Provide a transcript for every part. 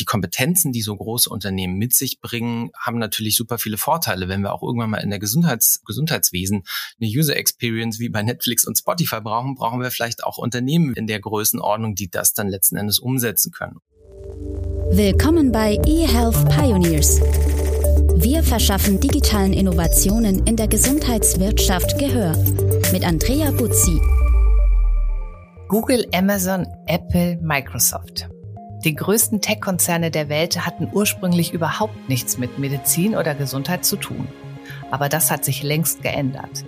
die Kompetenzen, die so große Unternehmen mit sich bringen, haben natürlich super viele Vorteile. Wenn wir auch irgendwann mal in der Gesundheits Gesundheitswesen eine User Experience wie bei Netflix und Spotify brauchen, brauchen wir vielleicht auch Unternehmen in der Größenordnung, die das dann letzten Endes umsetzen können. Willkommen bei eHealth Pioneers. Wir verschaffen digitalen Innovationen in der Gesundheitswirtschaft Gehör mit Andrea Buzzi. Google, Amazon, Apple, Microsoft. Die größten Tech-Konzerne der Welt hatten ursprünglich überhaupt nichts mit Medizin oder Gesundheit zu tun. Aber das hat sich längst geändert.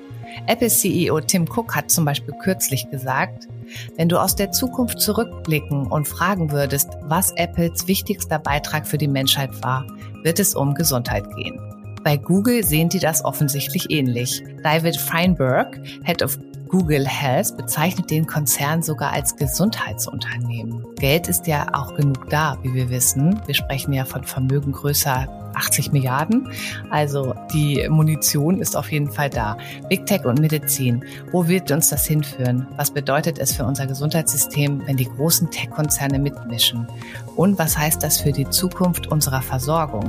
Apple-CEO Tim Cook hat zum Beispiel kürzlich gesagt, wenn du aus der Zukunft zurückblicken und fragen würdest, was Apples wichtigster Beitrag für die Menschheit war, wird es um Gesundheit gehen. Bei Google sehen die das offensichtlich ähnlich. David Feinberg, Head of Google Health bezeichnet den Konzern sogar als Gesundheitsunternehmen. Geld ist ja auch genug da, wie wir wissen. Wir sprechen ja von Vermögen größer 80 Milliarden. Also die Munition ist auf jeden Fall da. Big Tech und Medizin. Wo wird uns das hinführen? Was bedeutet es für unser Gesundheitssystem, wenn die großen Tech-Konzerne mitmischen? Und was heißt das für die Zukunft unserer Versorgung?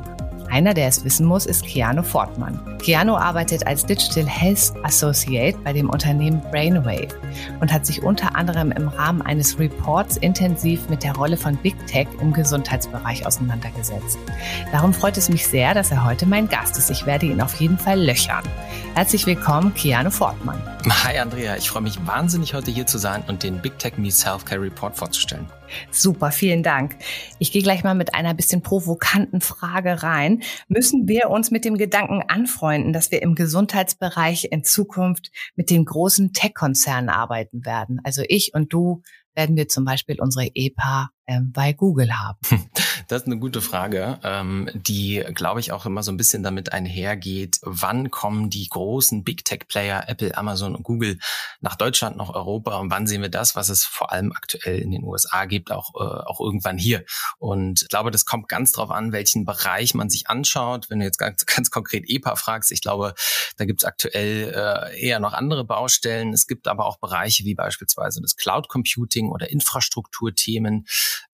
Einer, der es wissen muss, ist Keanu Fortmann. Keanu arbeitet als Digital Health Associate bei dem Unternehmen Brainwave und hat sich unter anderem im Rahmen eines Reports intensiv mit der Rolle von Big Tech im Gesundheitsbereich auseinandergesetzt. Darum freut es mich sehr, dass er heute mein Gast ist. Ich werde ihn auf jeden Fall löchern. Herzlich willkommen, Keanu Fortmann. Hi Andrea, ich freue mich wahnsinnig heute hier zu sein und den Big Tech Meets Healthcare Report vorzustellen. Super, vielen Dank. Ich gehe gleich mal mit einer bisschen provokanten Frage rein. Müssen wir uns mit dem Gedanken anfreunden, dass wir im Gesundheitsbereich in Zukunft mit den großen Tech-Konzernen arbeiten werden? Also ich und du werden wir zum Beispiel unsere EPA ähm, bei Google haben? Das ist eine gute Frage, ähm, die, glaube ich, auch immer so ein bisschen damit einhergeht, wann kommen die großen Big Tech-Player, Apple, Amazon und Google, nach Deutschland, nach Europa und wann sehen wir das, was es vor allem aktuell in den USA gibt, auch, äh, auch irgendwann hier. Und ich glaube, das kommt ganz drauf an, welchen Bereich man sich anschaut. Wenn du jetzt ganz, ganz konkret EPA fragst, ich glaube, da gibt es aktuell äh, eher noch andere Baustellen. Es gibt aber auch Bereiche wie beispielsweise das Cloud Computing oder Infrastrukturthemen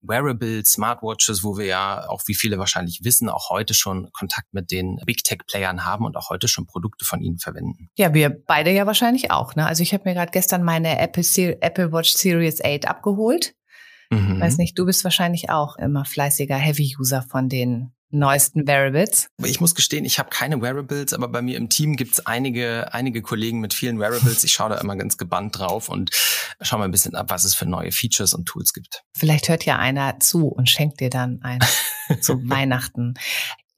Wearables, Smartwatches, wo wir ja auch, wie viele wahrscheinlich wissen, auch heute schon Kontakt mit den Big Tech-Playern haben und auch heute schon Produkte von ihnen verwenden. Ja, wir beide ja wahrscheinlich auch. Ne? Also ich habe mir gerade gestern meine Apple, Apple Watch Series 8 abgeholt. Mhm. Weiß nicht, du bist wahrscheinlich auch immer fleißiger Heavy-User von den neuesten Wearables? Ich muss gestehen, ich habe keine Wearables, aber bei mir im Team gibt's einige, einige Kollegen mit vielen Wearables. Ich schaue da immer ganz gebannt drauf und schaue mal ein bisschen ab, was es für neue Features und Tools gibt. Vielleicht hört ja einer zu und schenkt dir dann ein zu Weihnachten.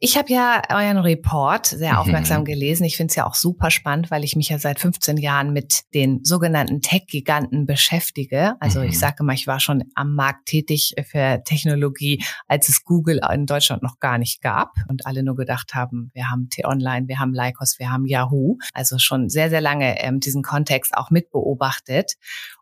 Ich habe ja euren Report sehr mhm. aufmerksam gelesen. Ich finde es ja auch super spannend, weil ich mich ja seit 15 Jahren mit den sogenannten Tech-Giganten beschäftige. Also mhm. ich sage mal, ich war schon am Markt tätig für Technologie, als es Google in Deutschland noch gar nicht gab und alle nur gedacht haben, wir haben T-Online, wir haben Lycos, wir haben Yahoo. Also schon sehr, sehr lange ähm, diesen Kontext auch mitbeobachtet.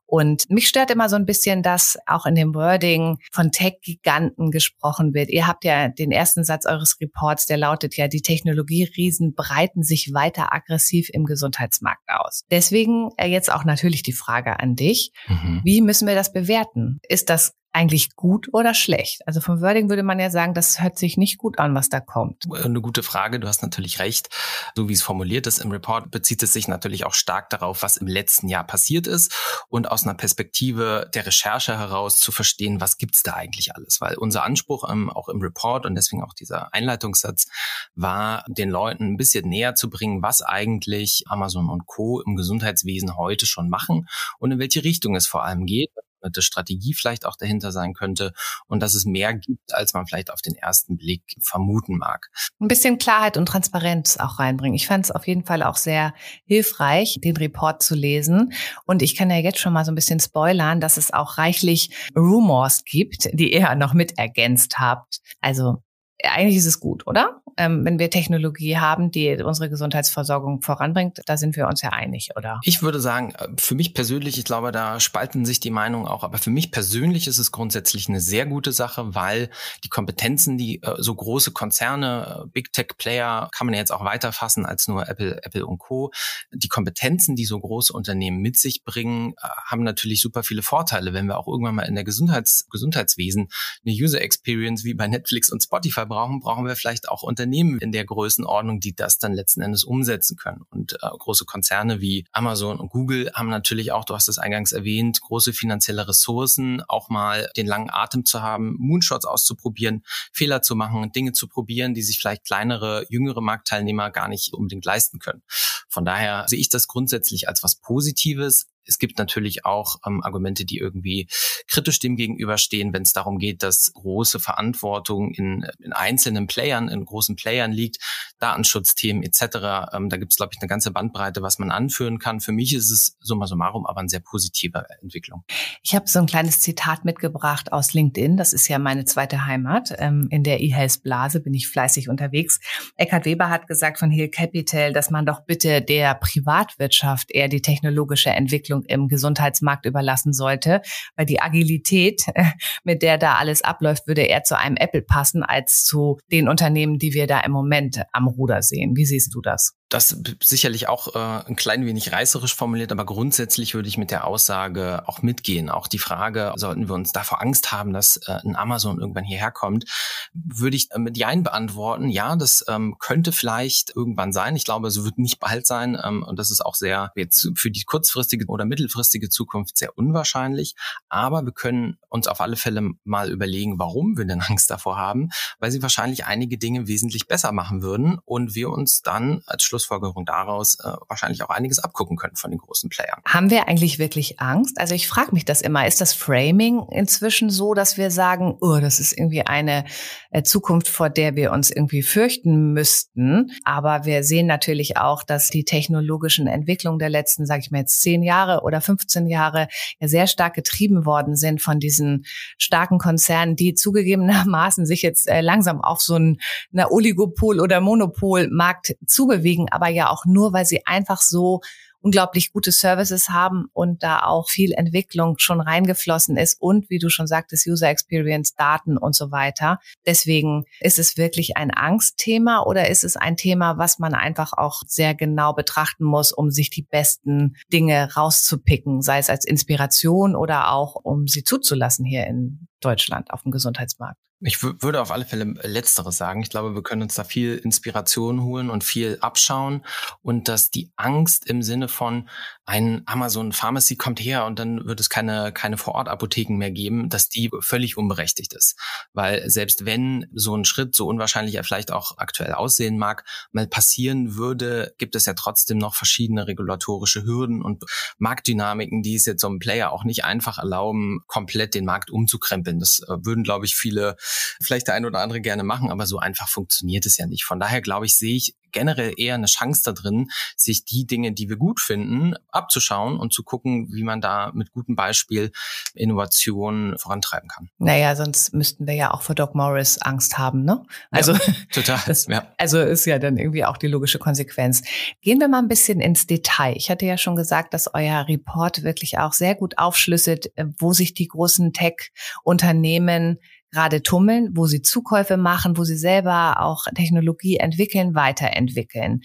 Und mich stört immer so ein bisschen, dass auch in dem Wording von Tech-Giganten gesprochen wird. Ihr habt ja den ersten Satz eures Reports, der lautet ja, die Technologieriesen breiten sich weiter aggressiv im Gesundheitsmarkt aus. Deswegen äh, jetzt auch natürlich die Frage an dich. Mhm. Wie müssen wir das bewerten? Ist das eigentlich gut oder schlecht? Also vom Wording würde man ja sagen, das hört sich nicht gut an, was da kommt. Eine gute Frage, du hast natürlich recht. So wie es formuliert ist im Report, bezieht es sich natürlich auch stark darauf, was im letzten Jahr passiert ist und aus einer Perspektive der Recherche heraus zu verstehen, was gibt's da eigentlich alles. Weil unser Anspruch ähm, auch im Report und deswegen auch dieser Einleitungssatz war, den Leuten ein bisschen näher zu bringen, was eigentlich Amazon und Co. im Gesundheitswesen heute schon machen und in welche Richtung es vor allem geht eine Strategie vielleicht auch dahinter sein könnte und dass es mehr gibt, als man vielleicht auf den ersten Blick vermuten mag. Ein bisschen Klarheit und Transparenz auch reinbringen. Ich fand es auf jeden Fall auch sehr hilfreich, den Report zu lesen. Und ich kann ja jetzt schon mal so ein bisschen spoilern, dass es auch reichlich Rumors gibt, die ihr noch mit ergänzt habt. Also eigentlich ist es gut, oder? Ähm, wenn wir Technologie haben, die unsere Gesundheitsversorgung voranbringt, da sind wir uns ja einig, oder? Ich würde sagen, äh, für mich persönlich, ich glaube, da spalten sich die Meinungen auch, aber für mich persönlich ist es grundsätzlich eine sehr gute Sache, weil die Kompetenzen, die äh, so große Konzerne, äh, Big Tech Player, kann man jetzt auch weiterfassen als nur Apple, Apple und Co. Die Kompetenzen, die so große Unternehmen mit sich bringen, haben natürlich super viele Vorteile. Wenn wir auch irgendwann mal in der Gesundheits Gesundheitswesen eine User Experience wie bei Netflix und Spotify brauchen, brauchen wir vielleicht auch Unternehmen in der Größenordnung, die das dann letzten Endes umsetzen können. Und äh, große Konzerne wie Amazon und Google haben natürlich auch, du hast es eingangs erwähnt, große finanzielle Ressourcen, auch mal den langen Atem zu haben, Moonshots auszuprobieren, Fehler zu machen, Dinge zu probieren, die sich vielleicht kleinere, jüngere Marktteilnehmer gar nicht unbedingt leisten können. Von daher sehe ich das grundsätzlich als was Positives, es gibt natürlich auch ähm, Argumente, die irgendwie kritisch dem gegenüberstehen, wenn es darum geht, dass große Verantwortung in, in einzelnen Playern, in großen Playern liegt, Datenschutzthemen etc. Ähm, da gibt es, glaube ich, eine ganze Bandbreite, was man anführen kann. Für mich ist es summa summarum aber eine sehr positive Entwicklung. Ich habe so ein kleines Zitat mitgebracht aus LinkedIn. Das ist ja meine zweite Heimat. Ähm, in der E-Health-Blase bin ich fleißig unterwegs. Eckhard Weber hat gesagt von Hill Capital, dass man doch bitte der Privatwirtschaft eher die technologische Entwicklung Entwicklung im Gesundheitsmarkt überlassen sollte, weil die Agilität, mit der da alles abläuft, würde eher zu einem Apple passen als zu den Unternehmen, die wir da im Moment am Ruder sehen. Wie siehst du das? Das sicherlich auch äh, ein klein wenig reißerisch formuliert, aber grundsätzlich würde ich mit der Aussage auch mitgehen. Auch die Frage, sollten wir uns davor Angst haben, dass äh, ein Amazon irgendwann hierher kommt, würde ich äh, mit Jein beantworten. Ja, das ähm, könnte vielleicht irgendwann sein. Ich glaube, es wird nicht bald sein. Ähm, und das ist auch sehr jetzt für die kurzfristige oder mittelfristige Zukunft sehr unwahrscheinlich. Aber wir können uns auf alle Fälle mal überlegen, warum wir denn Angst davor haben, weil sie wahrscheinlich einige Dinge wesentlich besser machen würden und wir uns dann als Schluss Schlussfolgerung daraus äh, wahrscheinlich auch einiges abgucken können von den großen Playern. Haben wir eigentlich wirklich Angst? Also ich frage mich das immer. Ist das Framing inzwischen so, dass wir sagen, oh, das ist irgendwie eine äh, Zukunft, vor der wir uns irgendwie fürchten müssten? Aber wir sehen natürlich auch, dass die technologischen Entwicklungen der letzten, sage ich mal jetzt zehn Jahre oder 15 Jahre ja sehr stark getrieben worden sind von diesen starken Konzernen, die zugegebenermaßen sich jetzt äh, langsam auf so einen Oligopol- oder Monopolmarkt zubewegen aber ja auch nur, weil sie einfach so unglaublich gute Services haben und da auch viel Entwicklung schon reingeflossen ist und wie du schon sagtest, User Experience, Daten und so weiter. Deswegen ist es wirklich ein Angstthema oder ist es ein Thema, was man einfach auch sehr genau betrachten muss, um sich die besten Dinge rauszupicken, sei es als Inspiration oder auch um sie zuzulassen hier in Deutschland auf dem Gesundheitsmarkt? Ich würde auf alle Fälle Letzteres sagen. Ich glaube, wir können uns da viel Inspiration holen und viel abschauen und dass die Angst im Sinne von ein Amazon Pharmacy kommt her und dann wird es keine, keine Vorortapotheken mehr geben, dass die völlig unberechtigt ist. Weil selbst wenn so ein Schritt, so unwahrscheinlich er vielleicht auch aktuell aussehen mag, mal passieren würde, gibt es ja trotzdem noch verschiedene regulatorische Hürden und Marktdynamiken, die es jetzt so einem Player auch nicht einfach erlauben, komplett den Markt umzukrempeln. Das äh, würden, glaube ich, viele vielleicht der ein oder andere gerne machen, aber so einfach funktioniert es ja nicht. Von daher glaube ich, sehe ich generell eher eine Chance da drin, sich die Dinge, die wir gut finden, abzuschauen und zu gucken, wie man da mit gutem Beispiel Innovation vorantreiben kann. Naja, sonst müssten wir ja auch vor Doc Morris Angst haben, ne? Also ja, total. Das, ja. Also ist ja dann irgendwie auch die logische Konsequenz. Gehen wir mal ein bisschen ins Detail. Ich hatte ja schon gesagt, dass euer Report wirklich auch sehr gut aufschlüsselt, äh, wo sich die großen Tech-Unternehmen gerade tummeln, wo sie Zukäufe machen, wo sie selber auch Technologie entwickeln, weiterentwickeln.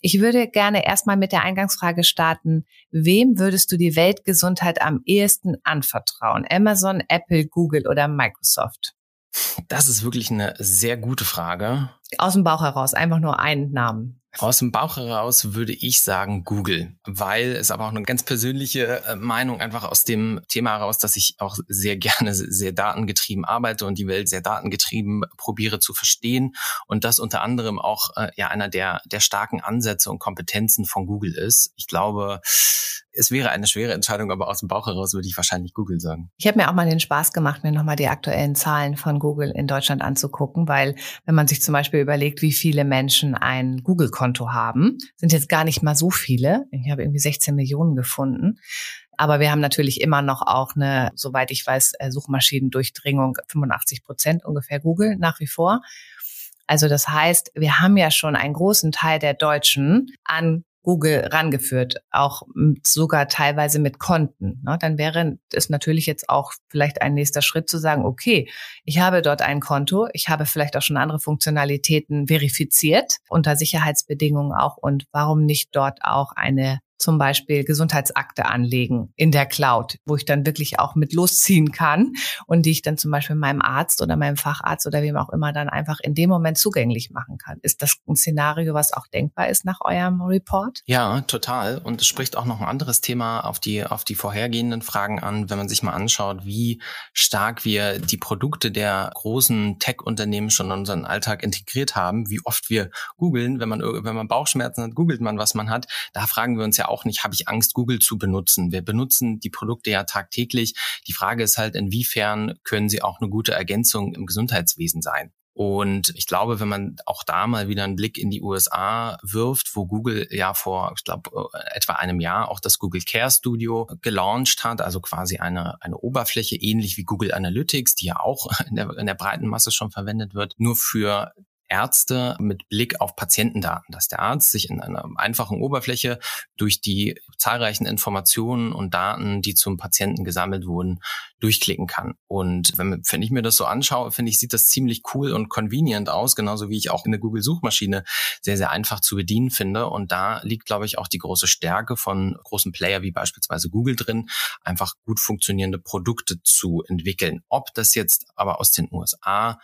Ich würde gerne erstmal mit der Eingangsfrage starten. Wem würdest du die Weltgesundheit am ehesten anvertrauen? Amazon, Apple, Google oder Microsoft? Das ist wirklich eine sehr gute Frage. Aus dem Bauch heraus, einfach nur einen Namen. Aus dem Bauch heraus würde ich sagen Google, weil es aber auch eine ganz persönliche äh, Meinung einfach aus dem Thema heraus, dass ich auch sehr gerne sehr datengetrieben arbeite und die Welt sehr datengetrieben probiere zu verstehen und das unter anderem auch äh, ja einer der der starken Ansätze und Kompetenzen von Google ist. Ich glaube, es wäre eine schwere Entscheidung, aber aus dem Bauch heraus würde ich wahrscheinlich Google sagen. Ich habe mir auch mal den Spaß gemacht, mir nochmal die aktuellen Zahlen von Google in Deutschland anzugucken, weil wenn man sich zum Beispiel überlegt, wie viele Menschen ein Google-Konto haben, sind jetzt gar nicht mal so viele. Ich habe irgendwie 16 Millionen gefunden. Aber wir haben natürlich immer noch auch eine, soweit ich weiß, äh, Suchmaschinendurchdringung 85 Prozent ungefähr Google nach wie vor. Also das heißt, wir haben ja schon einen großen Teil der Deutschen an Google rangeführt, auch sogar teilweise mit Konten. Ne? Dann wäre es natürlich jetzt auch vielleicht ein nächster Schritt zu sagen, okay, ich habe dort ein Konto, ich habe vielleicht auch schon andere Funktionalitäten verifiziert unter Sicherheitsbedingungen auch und warum nicht dort auch eine zum Beispiel Gesundheitsakte anlegen in der Cloud, wo ich dann wirklich auch mit losziehen kann und die ich dann zum Beispiel meinem Arzt oder meinem Facharzt oder wem auch immer dann einfach in dem Moment zugänglich machen kann. Ist das ein Szenario, was auch denkbar ist nach eurem Report? Ja, total. Und es spricht auch noch ein anderes Thema auf die, auf die vorhergehenden Fragen an, wenn man sich mal anschaut, wie stark wir die Produkte der großen Tech-Unternehmen schon in unseren Alltag integriert haben, wie oft wir googeln, wenn man, wenn man Bauchschmerzen hat, googelt man, was man hat. Da fragen wir uns ja auch nicht, habe ich Angst, Google zu benutzen. Wir benutzen die Produkte ja tagtäglich. Die Frage ist halt, inwiefern können sie auch eine gute Ergänzung im Gesundheitswesen sein. Und ich glaube, wenn man auch da mal wieder einen Blick in die USA wirft, wo Google ja vor, ich glaube, etwa einem Jahr auch das Google Care Studio gelauncht hat, also quasi eine, eine Oberfläche ähnlich wie Google Analytics, die ja auch in der, in der breiten Masse schon verwendet wird, nur für Ärzte mit Blick auf Patientendaten, dass der Arzt sich in einer einfachen Oberfläche durch die zahlreichen Informationen und Daten, die zum Patienten gesammelt wurden, durchklicken kann. Und wenn, wenn ich mir das so anschaue, finde ich, sieht das ziemlich cool und convenient aus, genauso wie ich auch eine Google-Suchmaschine sehr, sehr einfach zu bedienen finde. Und da liegt, glaube ich, auch die große Stärke von großen Player wie beispielsweise Google drin, einfach gut funktionierende Produkte zu entwickeln. Ob das jetzt aber aus den USA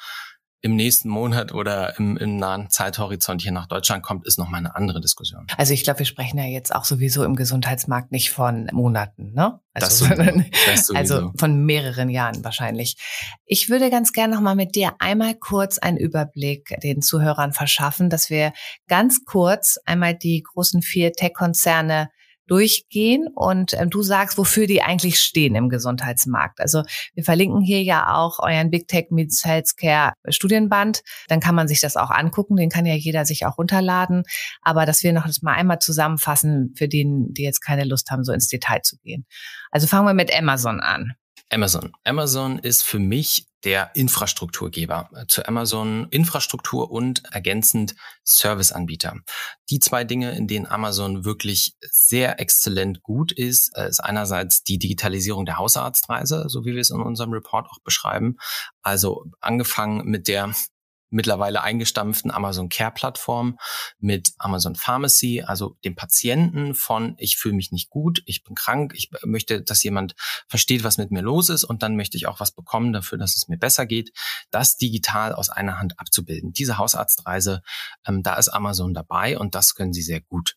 im nächsten Monat oder im, im nahen Zeithorizont hier nach Deutschland kommt, ist nochmal eine andere Diskussion. Also ich glaube, wir sprechen ja jetzt auch sowieso im Gesundheitsmarkt nicht von Monaten, ne? Also, das sowieso. das also von mehreren Jahren wahrscheinlich. Ich würde ganz gerne nochmal mit dir einmal kurz einen Überblick den Zuhörern verschaffen, dass wir ganz kurz einmal die großen vier Tech-Konzerne durchgehen und ähm, du sagst, wofür die eigentlich stehen im Gesundheitsmarkt. Also wir verlinken hier ja auch euren Big Tech Meets Healthcare Studienband. Dann kann man sich das auch angucken. Den kann ja jeder sich auch runterladen. Aber dass wir noch das mal einmal zusammenfassen für den, die jetzt keine Lust haben, so ins Detail zu gehen. Also fangen wir mit Amazon an. Amazon. Amazon ist für mich der Infrastrukturgeber äh, zu Amazon Infrastruktur und ergänzend Serviceanbieter. Die zwei Dinge, in denen Amazon wirklich sehr exzellent gut ist, äh, ist einerseits die Digitalisierung der Hausarztreise, so wie wir es in unserem Report auch beschreiben. Also angefangen mit der mittlerweile eingestampften Amazon Care Plattform mit Amazon Pharmacy, also dem Patienten von ich fühle mich nicht gut, ich bin krank, ich möchte, dass jemand versteht, was mit mir los ist und dann möchte ich auch was bekommen dafür, dass es mir besser geht, das digital aus einer Hand abzubilden. Diese Hausarztreise, ähm, da ist Amazon dabei und das können sie sehr gut.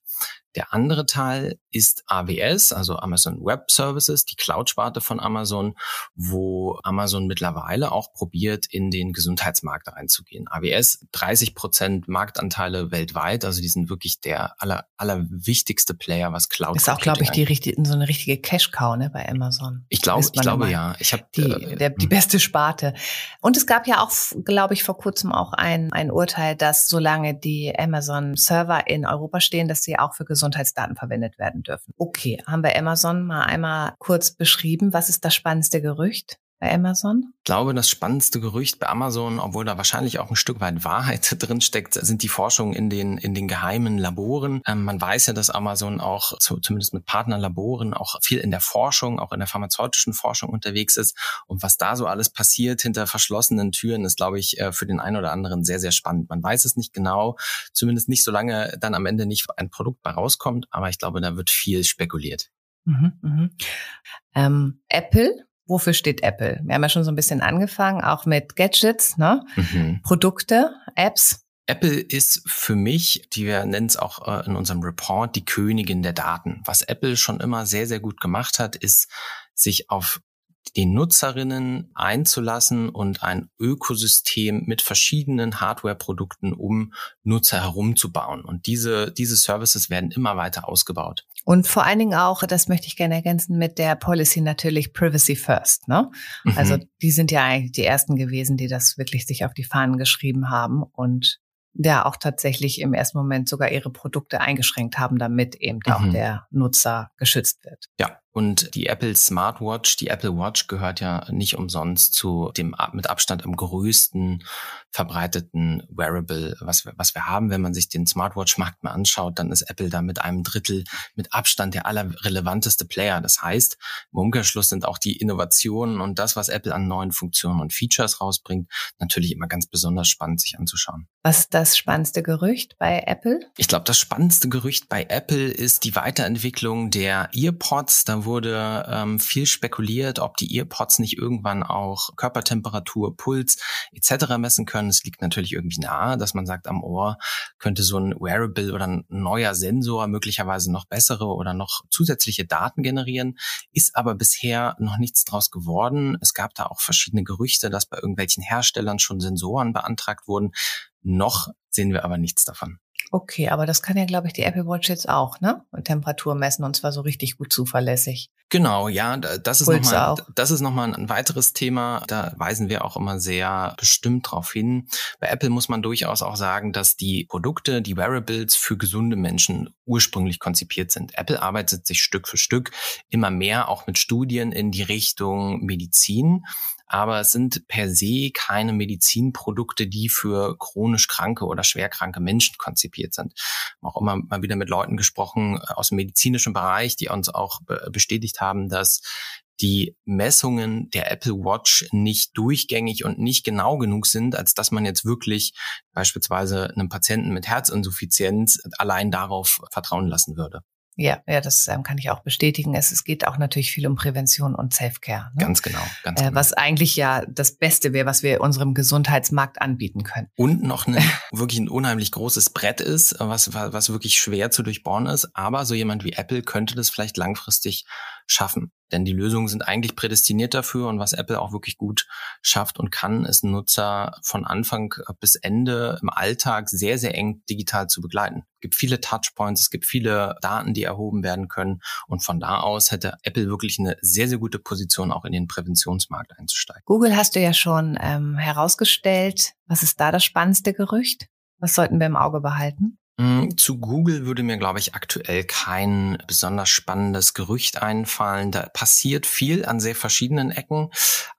Der andere Teil ist AWS, also Amazon Web Services, die Cloud-Sparte von Amazon, wo Amazon mittlerweile auch probiert, in den Gesundheitsmarkt reinzugehen. AWS 30 Prozent Marktanteile weltweit, also die sind wirklich der aller, aller wichtigste Player, was Cloud Ist auch, glaube ich, die richtige, so eine richtige Cash-Cow ne, bei Amazon. Ich glaube, ich glaube ja. Ich habe die, äh, der, die hm. beste Sparte. Und es gab ja auch, glaube ich, vor kurzem auch ein, ein Urteil, dass solange die Amazon-Server in Europa stehen, dass sie auch für Gesundheit Gesundheitsdaten verwendet werden dürfen. Okay, haben wir Amazon mal einmal kurz beschrieben. Was ist das spannendste Gerücht? Bei Amazon? Ich glaube, das spannendste Gerücht bei Amazon, obwohl da wahrscheinlich auch ein Stück weit Wahrheit drin steckt, sind die Forschungen in den, in den geheimen Laboren. Ähm, man weiß ja, dass Amazon auch zu, zumindest mit Partnerlaboren auch viel in der Forschung, auch in der pharmazeutischen Forschung unterwegs ist. Und was da so alles passiert hinter verschlossenen Türen, ist, glaube ich, äh, für den einen oder anderen sehr, sehr spannend. Man weiß es nicht genau, zumindest nicht, solange dann am Ende nicht ein Produkt bei rauskommt. Aber ich glaube, da wird viel spekuliert. Mhm, mh. ähm, Apple wofür steht Apple? Wir haben ja schon so ein bisschen angefangen, auch mit Gadgets, ne? Mhm. Produkte, Apps. Apple ist für mich, die wir nennen es auch äh, in unserem Report, die Königin der Daten. Was Apple schon immer sehr, sehr gut gemacht hat, ist, sich auf den Nutzerinnen einzulassen und ein Ökosystem mit verschiedenen Hardware-Produkten um Nutzer herumzubauen. Und diese, diese Services werden immer weiter ausgebaut. Und vor allen Dingen auch, das möchte ich gerne ergänzen, mit der Policy natürlich Privacy First. Ne? Mhm. Also die sind ja eigentlich die ersten gewesen, die das wirklich sich auf die Fahnen geschrieben haben und ja auch tatsächlich im ersten Moment sogar ihre Produkte eingeschränkt haben, damit eben mhm. auch der Nutzer geschützt wird. Ja, Und die Apple Smartwatch, die Apple Watch gehört ja nicht umsonst zu dem mit Abstand am größten verbreiteten Wearable, was wir, was wir haben. Wenn man sich den Smartwatch-Markt mal anschaut, dann ist Apple da mit einem Drittel mit Abstand der allerrelevanteste Player. Das heißt, im Umkehrschluss sind auch die Innovationen und das, was Apple an neuen Funktionen und Features rausbringt, natürlich immer ganz besonders spannend sich anzuschauen. Was ist das spannendste Gerücht bei Apple? Ich glaube, das spannendste Gerücht bei Apple ist die Weiterentwicklung der EarPods. Da wurde ähm, viel spekuliert, ob die EarPods nicht irgendwann auch Körpertemperatur, Puls etc. messen können. Es liegt natürlich irgendwie nahe, dass man sagt, am Ohr könnte so ein Wearable oder ein neuer Sensor möglicherweise noch bessere oder noch zusätzliche Daten generieren. Ist aber bisher noch nichts draus geworden. Es gab da auch verschiedene Gerüchte, dass bei irgendwelchen Herstellern schon Sensoren beantragt wurden. Noch sehen wir aber nichts davon. Okay, aber das kann ja, glaube ich, die Apple Watch jetzt auch, ne? Und Temperatur messen und zwar so richtig gut zuverlässig. Genau, ja, das ist nochmal, das ist nochmal ein weiteres Thema. Da weisen wir auch immer sehr bestimmt drauf hin. Bei Apple muss man durchaus auch sagen, dass die Produkte, die Wearables für gesunde Menschen ursprünglich konzipiert sind. Apple arbeitet sich Stück für Stück immer mehr auch mit Studien in die Richtung Medizin aber es sind per se keine Medizinprodukte, die für chronisch kranke oder schwerkranke Menschen konzipiert sind. Auch immer mal wieder mit Leuten gesprochen äh, aus dem medizinischen Bereich, die uns auch bestätigt haben, dass die Messungen der Apple Watch nicht durchgängig und nicht genau genug sind, als dass man jetzt wirklich beispielsweise einem Patienten mit Herzinsuffizienz allein darauf vertrauen lassen würde. Ja, ja, das ähm, kann ich auch bestätigen. Es, es geht auch natürlich viel um Prävention und Self-Care. Ne? Ganz genau, ganz äh, genau. Was eigentlich ja das Beste wäre, was wir unserem Gesundheitsmarkt anbieten können. Und noch ein, wirklich ein unheimlich großes Brett ist, was, was wirklich schwer zu durchbohren ist. Aber so jemand wie Apple könnte das vielleicht langfristig schaffen. Denn die Lösungen sind eigentlich prädestiniert dafür und was Apple auch wirklich gut schafft und kann, ist Nutzer von Anfang bis Ende im Alltag sehr, sehr eng digital zu begleiten. Es gibt viele Touchpoints, es gibt viele Daten, die erhoben werden können und von da aus hätte Apple wirklich eine sehr, sehr gute Position, auch in den Präventionsmarkt einzusteigen. Google hast du ja schon ähm, herausgestellt. Was ist da das spannendste Gerücht? Was sollten wir im Auge behalten? Mm, zu Google würde mir, glaube ich, aktuell kein besonders spannendes Gerücht einfallen. Da passiert viel an sehr verschiedenen Ecken,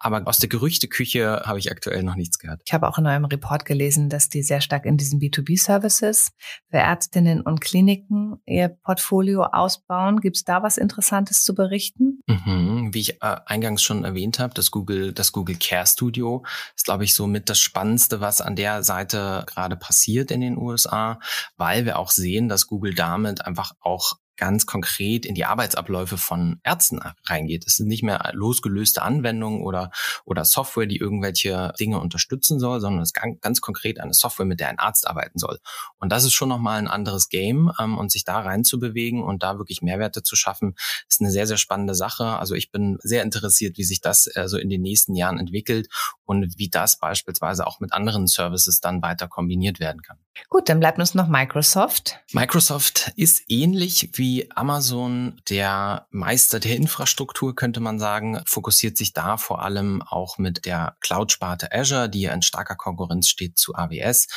aber aus der Gerüchteküche habe ich aktuell noch nichts gehört. Ich habe auch in eurem Report gelesen, dass die sehr stark in diesen B2B-Services für Ärztinnen und Kliniken ihr Portfolio ausbauen. Gibt es da was Interessantes zu berichten? Mhm. Wie ich äh, eingangs schon erwähnt habe, das Google, das Google Care Studio ist, glaube ich, somit das Spannendste, was an der Seite gerade passiert in den USA, weil wir auch sehen, dass Google damit einfach auch ganz konkret in die Arbeitsabläufe von Ärzten reingeht. Es sind nicht mehr losgelöste Anwendungen oder, oder Software, die irgendwelche Dinge unterstützen soll, sondern es ist ganz, ganz konkret eine Software, mit der ein Arzt arbeiten soll. Und das ist schon nochmal ein anderes Game ähm, und sich da reinzubewegen und da wirklich Mehrwerte zu schaffen, ist eine sehr, sehr spannende Sache. Also ich bin sehr interessiert, wie sich das äh, so in den nächsten Jahren entwickelt und wie das beispielsweise auch mit anderen Services dann weiter kombiniert werden kann. Gut, dann bleibt uns noch Microsoft. Microsoft ist ähnlich wie Amazon, der Meister der Infrastruktur, könnte man sagen, fokussiert sich da vor allem auch mit der Cloud-Sparte Azure, die ja in starker Konkurrenz steht zu AWS,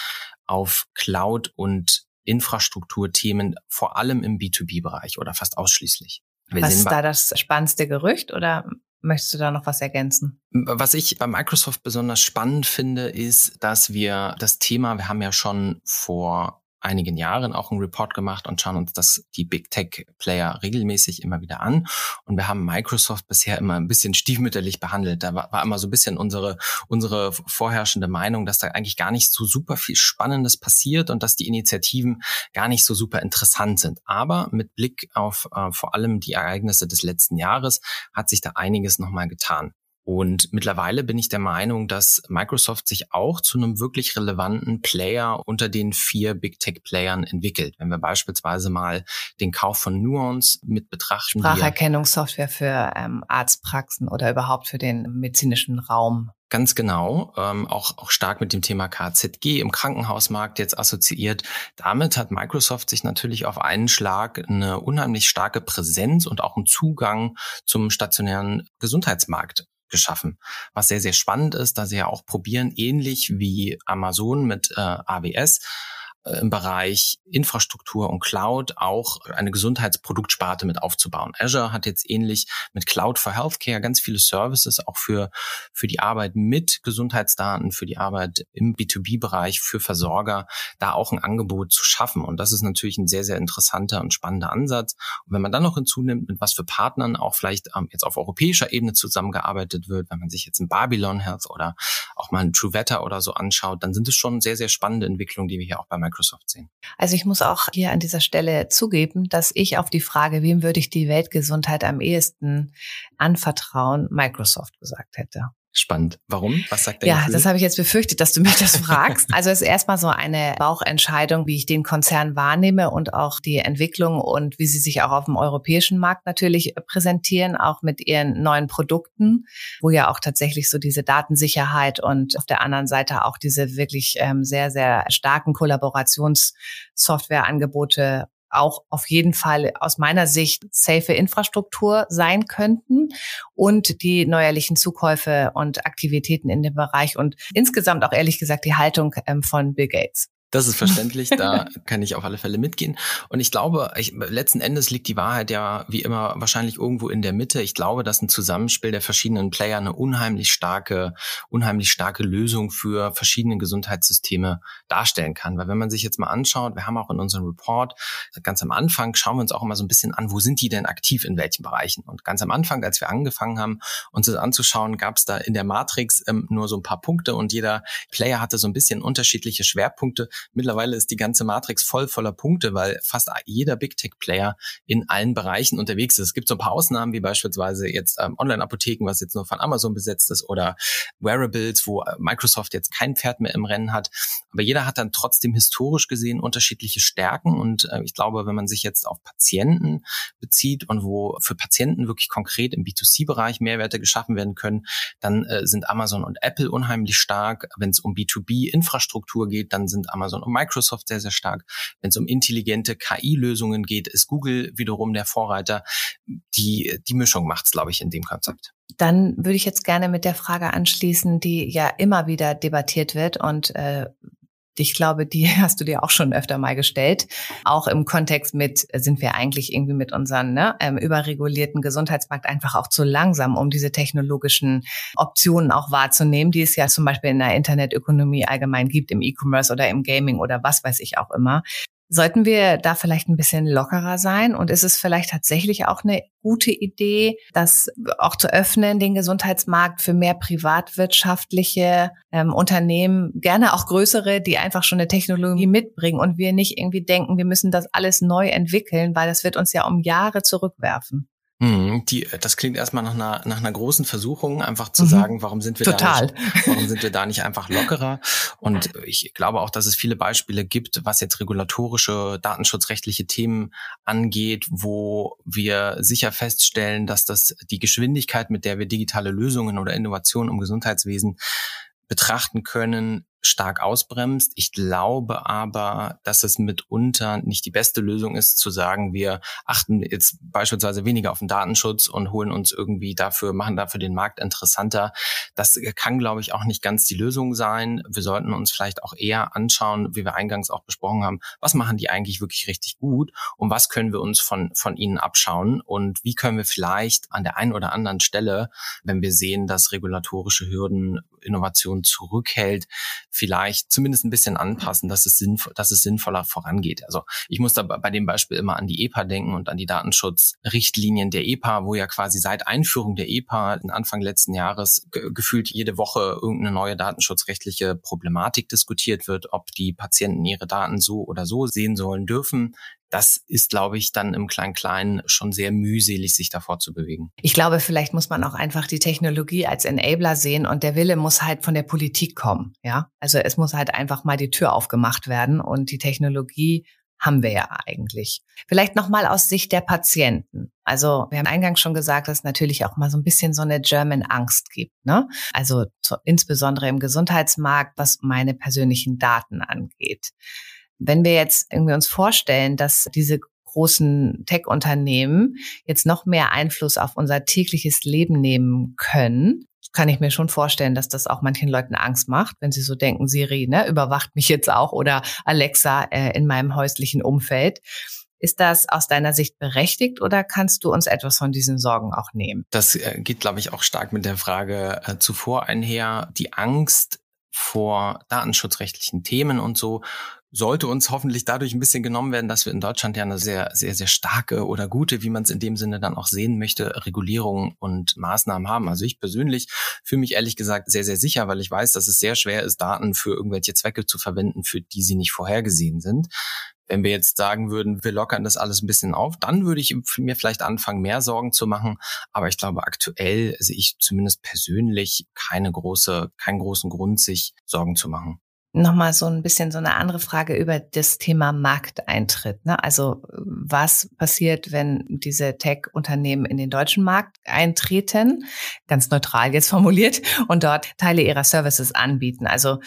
auf Cloud und Infrastrukturthemen, vor allem im B2B-Bereich oder fast ausschließlich. Wir was ist da das spannendste Gerücht oder Möchtest du da noch was ergänzen? Was ich bei Microsoft besonders spannend finde, ist, dass wir das Thema, wir haben ja schon vor einigen Jahren auch einen Report gemacht und schauen uns das die Big Tech Player regelmäßig immer wieder an. Und wir haben Microsoft bisher immer ein bisschen stiefmütterlich behandelt. Da war, war immer so ein bisschen unsere, unsere vorherrschende Meinung, dass da eigentlich gar nicht so super viel Spannendes passiert und dass die Initiativen gar nicht so super interessant sind. Aber mit Blick auf äh, vor allem die Ereignisse des letzten Jahres hat sich da einiges nochmal getan. Und mittlerweile bin ich der Meinung, dass Microsoft sich auch zu einem wirklich relevanten Player unter den vier Big Tech Playern entwickelt. Wenn wir beispielsweise mal den Kauf von Nuance mit betrachten. Spracherkennungssoftware für ähm, Arztpraxen oder überhaupt für den medizinischen Raum. Ganz genau, ähm, auch, auch stark mit dem Thema KZG im Krankenhausmarkt jetzt assoziiert. Damit hat Microsoft sich natürlich auf einen Schlag eine unheimlich starke Präsenz und auch einen Zugang zum stationären Gesundheitsmarkt geschaffen. Was sehr, sehr spannend ist, da sie ja auch probieren, ähnlich wie Amazon mit äh, AWS, im Bereich Infrastruktur und Cloud auch eine Gesundheitsproduktsparte mit aufzubauen. Azure hat jetzt ähnlich mit Cloud for Healthcare ganz viele Services auch für, für die Arbeit mit Gesundheitsdaten, für die Arbeit im B2B-Bereich, für Versorger, da auch ein Angebot zu schaffen. Und das ist natürlich ein sehr, sehr interessanter und spannender Ansatz. Und wenn man dann noch hinzunimmt, mit was für Partnern auch vielleicht ähm, jetzt auf europäischer Ebene zusammengearbeitet wird, wenn man sich jetzt ein Babylon Health oder auch mal ein TrueVetter oder so anschaut, dann sind es schon sehr, sehr spannende Entwicklungen, die wir hier auch bei Microsoft sehen. Also ich muss auch hier an dieser Stelle zugeben, dass ich auf die Frage, wem würde ich die Weltgesundheit am ehesten anvertrauen, Microsoft gesagt hätte. Spannend. Warum? Was sagt der Ja, Gefühl? das habe ich jetzt befürchtet, dass du mich das fragst. Also es ist erstmal so eine Bauchentscheidung, wie ich den Konzern wahrnehme und auch die Entwicklung und wie sie sich auch auf dem europäischen Markt natürlich präsentieren, auch mit ihren neuen Produkten, wo ja auch tatsächlich so diese Datensicherheit und auf der anderen Seite auch diese wirklich ähm, sehr, sehr starken Kollaborationssoftwareangebote auch auf jeden Fall aus meiner Sicht safe Infrastruktur sein könnten und die neuerlichen Zukäufe und Aktivitäten in dem Bereich und insgesamt auch ehrlich gesagt die Haltung ähm, von Bill Gates. Das ist verständlich, da kann ich auf alle Fälle mitgehen. Und ich glaube, ich, letzten Endes liegt die Wahrheit ja wie immer wahrscheinlich irgendwo in der Mitte. Ich glaube, dass ein Zusammenspiel der verschiedenen Player eine unheimlich starke, unheimlich starke Lösung für verschiedene Gesundheitssysteme darstellen kann. Weil wenn man sich jetzt mal anschaut, wir haben auch in unserem Report ganz am Anfang schauen wir uns auch immer so ein bisschen an, wo sind die denn aktiv in welchen Bereichen? Und ganz am Anfang, als wir angefangen haben, uns das anzuschauen, gab es da in der Matrix ähm, nur so ein paar Punkte und jeder Player hatte so ein bisschen unterschiedliche Schwerpunkte Mittlerweile ist die ganze Matrix voll voller Punkte, weil fast jeder Big Tech Player in allen Bereichen unterwegs ist. Es gibt so ein paar Ausnahmen, wie beispielsweise jetzt ähm, Online-Apotheken, was jetzt nur von Amazon besetzt ist, oder Wearables, wo äh, Microsoft jetzt kein Pferd mehr im Rennen hat. Aber jeder hat dann trotzdem historisch gesehen unterschiedliche Stärken. Und äh, ich glaube, wenn man sich jetzt auf Patienten bezieht und wo für Patienten wirklich konkret im B2C-Bereich Mehrwerte geschaffen werden können, dann äh, sind Amazon und Apple unheimlich stark. Wenn es um B2B-Infrastruktur geht, dann sind Amazon Amazon und Microsoft sehr, sehr stark. Wenn es um intelligente KI-Lösungen geht, ist Google wiederum der Vorreiter. Die, die Mischung macht's, glaube ich, in dem Konzept. Dann würde ich jetzt gerne mit der Frage anschließen, die ja immer wieder debattiert wird und äh, ich glaube, die hast du dir auch schon öfter mal gestellt. Auch im Kontext mit, sind wir eigentlich irgendwie mit unseren ne, ähm, überregulierten Gesundheitsmarkt einfach auch zu langsam, um diese technologischen Optionen auch wahrzunehmen, die es ja zum Beispiel in der Internetökonomie allgemein gibt, im E-Commerce oder im Gaming oder was weiß ich auch immer. Sollten wir da vielleicht ein bisschen lockerer sein? Und ist es vielleicht tatsächlich auch eine gute Idee, das auch zu öffnen, den Gesundheitsmarkt für mehr privatwirtschaftliche ähm, Unternehmen, gerne auch größere, die einfach schon eine Technologie mitbringen und wir nicht irgendwie denken, wir müssen das alles neu entwickeln, weil das wird uns ja um Jahre zurückwerfen. Mhm, die, das klingt erstmal nach einer, nach einer großen Versuchung, einfach zu mhm. sagen, warum sind wir Total. da nicht, warum sind wir da nicht einfach lockerer? Und ich glaube auch, dass es viele Beispiele gibt, was jetzt regulatorische, datenschutzrechtliche Themen angeht, wo wir sicher feststellen, dass das die Geschwindigkeit, mit der wir digitale Lösungen oder Innovationen im Gesundheitswesen betrachten können, stark ausbremst. Ich glaube aber, dass es mitunter nicht die beste Lösung ist, zu sagen, wir achten jetzt beispielsweise weniger auf den Datenschutz und holen uns irgendwie dafür, machen dafür den Markt interessanter. Das kann, glaube ich, auch nicht ganz die Lösung sein. Wir sollten uns vielleicht auch eher anschauen, wie wir eingangs auch besprochen haben, was machen die eigentlich wirklich richtig gut und was können wir uns von, von ihnen abschauen und wie können wir vielleicht an der einen oder anderen Stelle, wenn wir sehen, dass regulatorische Hürden Innovation zurückhält, vielleicht zumindest ein bisschen anpassen, dass es, sinnvoll, dass es sinnvoller vorangeht. Also ich muss da bei dem Beispiel immer an die EPA denken und an die Datenschutzrichtlinien der EPA, wo ja quasi seit Einführung der EPA Anfang letzten Jahres gefühlt jede Woche irgendeine neue datenschutzrechtliche Problematik diskutiert wird, ob die Patienten ihre Daten so oder so sehen sollen dürfen das ist, glaube ich, dann im Klein-Klein schon sehr mühselig, sich davor zu bewegen. Ich glaube, vielleicht muss man auch einfach die Technologie als Enabler sehen und der Wille muss halt von der Politik kommen. Ja, also es muss halt einfach mal die Tür aufgemacht werden und die Technologie haben wir ja eigentlich. Vielleicht nochmal aus Sicht der Patienten. Also wir haben eingangs schon gesagt, dass es natürlich auch mal so ein bisschen so eine German Angst gibt. Ne? Also zu, insbesondere im Gesundheitsmarkt, was meine persönlichen Daten angeht. Wenn wir jetzt irgendwie uns vorstellen, dass diese großen Tech-Unternehmen jetzt noch mehr Einfluss auf unser tägliches Leben nehmen können, kann ich mir schon vorstellen, dass das auch manchen Leuten Angst macht, wenn sie so denken, Siri ne, überwacht mich jetzt auch oder Alexa äh, in meinem häuslichen Umfeld. Ist das aus deiner Sicht berechtigt oder kannst du uns etwas von diesen Sorgen auch nehmen? Das äh, geht, glaube ich, auch stark mit der Frage äh, zuvor einher. Die Angst vor datenschutzrechtlichen Themen und so sollte uns hoffentlich dadurch ein bisschen genommen werden, dass wir in Deutschland ja eine sehr, sehr, sehr starke oder gute, wie man es in dem Sinne dann auch sehen möchte, Regulierung und Maßnahmen haben. Also ich persönlich fühle mich ehrlich gesagt sehr, sehr sicher, weil ich weiß, dass es sehr schwer ist, Daten für irgendwelche Zwecke zu verwenden, für die sie nicht vorhergesehen sind. Wenn wir jetzt sagen würden, wir lockern das alles ein bisschen auf, dann würde ich mir vielleicht anfangen, mehr Sorgen zu machen. Aber ich glaube, aktuell sehe ich zumindest persönlich keine große, keinen großen Grund, sich Sorgen zu machen nochmal so ein bisschen so eine andere Frage über das Thema Markteintritt. Ne? Also was passiert, wenn diese Tech-Unternehmen in den deutschen Markt eintreten, ganz neutral jetzt formuliert, und dort Teile ihrer Services anbieten? Also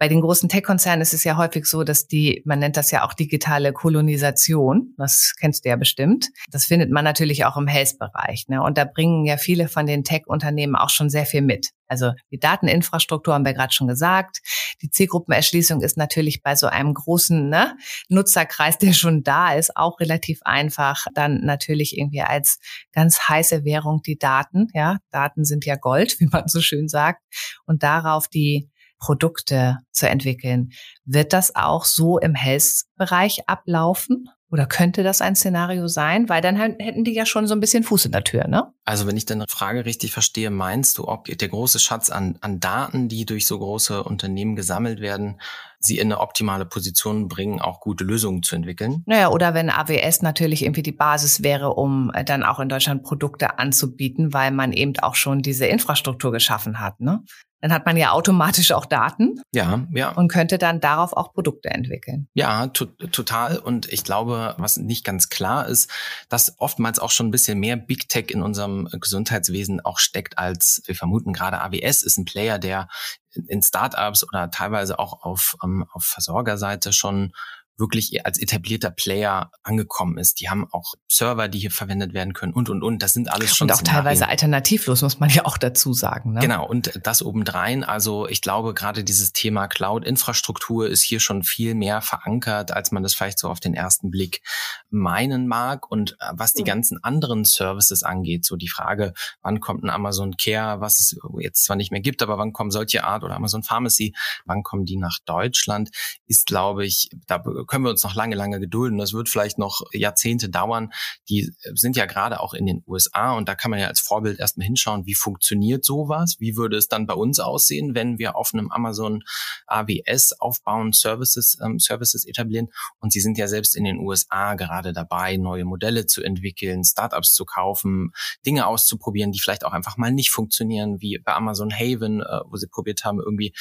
bei den großen Tech-Konzernen ist es ja häufig so, dass die, man nennt das ja auch digitale Kolonisation, das kennst du ja bestimmt. Das findet man natürlich auch im Health-Bereich. Ne? Und da bringen ja viele von den Tech-Unternehmen auch schon sehr viel mit. Also die Dateninfrastruktur haben wir gerade schon gesagt. Die Zielgruppenerschließung ist natürlich bei so einem großen ne, Nutzerkreis, der schon da ist, auch relativ einfach. Dann natürlich irgendwie als ganz heiße Währung die Daten. Ja, Daten sind ja Gold, wie man so schön sagt. Und darauf die Produkte zu entwickeln. Wird das auch so im Health-Bereich ablaufen? Oder könnte das ein Szenario sein? Weil dann hätten die ja schon so ein bisschen Fuß in der Tür, ne? Also wenn ich deine Frage richtig verstehe, meinst du, ob der große Schatz an, an Daten, die durch so große Unternehmen gesammelt werden, sie in eine optimale Position bringen, auch gute Lösungen zu entwickeln? Naja, oder wenn AWS natürlich irgendwie die Basis wäre, um äh, dann auch in Deutschland Produkte anzubieten, weil man eben auch schon diese Infrastruktur geschaffen hat, ne? dann hat man ja automatisch auch Daten. Ja, ja. Und könnte dann darauf auch Produkte entwickeln. Ja, to total. Und ich glaube, was nicht ganz klar ist, dass oftmals auch schon ein bisschen mehr Big Tech in unserem Gesundheitswesen auch steckt, als wir vermuten. Gerade AWS ist ein Player, der in Startups oder teilweise auch auf, ähm, auf Versorgerseite schon wirklich als etablierter Player angekommen ist. Die haben auch Server, die hier verwendet werden können und, und, und. Das sind alles schon Und auch Szenarien. teilweise alternativlos, muss man ja auch dazu sagen. Ne? Genau. Und das obendrein. Also ich glaube, gerade dieses Thema Cloud-Infrastruktur ist hier schon viel mehr verankert, als man das vielleicht so auf den ersten Blick meinen mag. Und äh, was die ganzen anderen Services angeht, so die Frage, wann kommt ein Amazon Care, was es jetzt zwar nicht mehr gibt, aber wann kommen solche Art oder Amazon Pharmacy, wann kommen die nach Deutschland, ist, glaube ich, da können wir uns noch lange, lange gedulden. Das wird vielleicht noch Jahrzehnte dauern. Die sind ja gerade auch in den USA und da kann man ja als Vorbild erstmal hinschauen, wie funktioniert sowas? Wie würde es dann bei uns aussehen, wenn wir auf einem Amazon AWS aufbauen, Services, ähm, Services etablieren? Und sie sind ja selbst in den USA gerade dabei, neue Modelle zu entwickeln, Startups zu kaufen, Dinge auszuprobieren, die vielleicht auch einfach mal nicht funktionieren, wie bei Amazon Haven, äh, wo sie probiert haben, irgendwie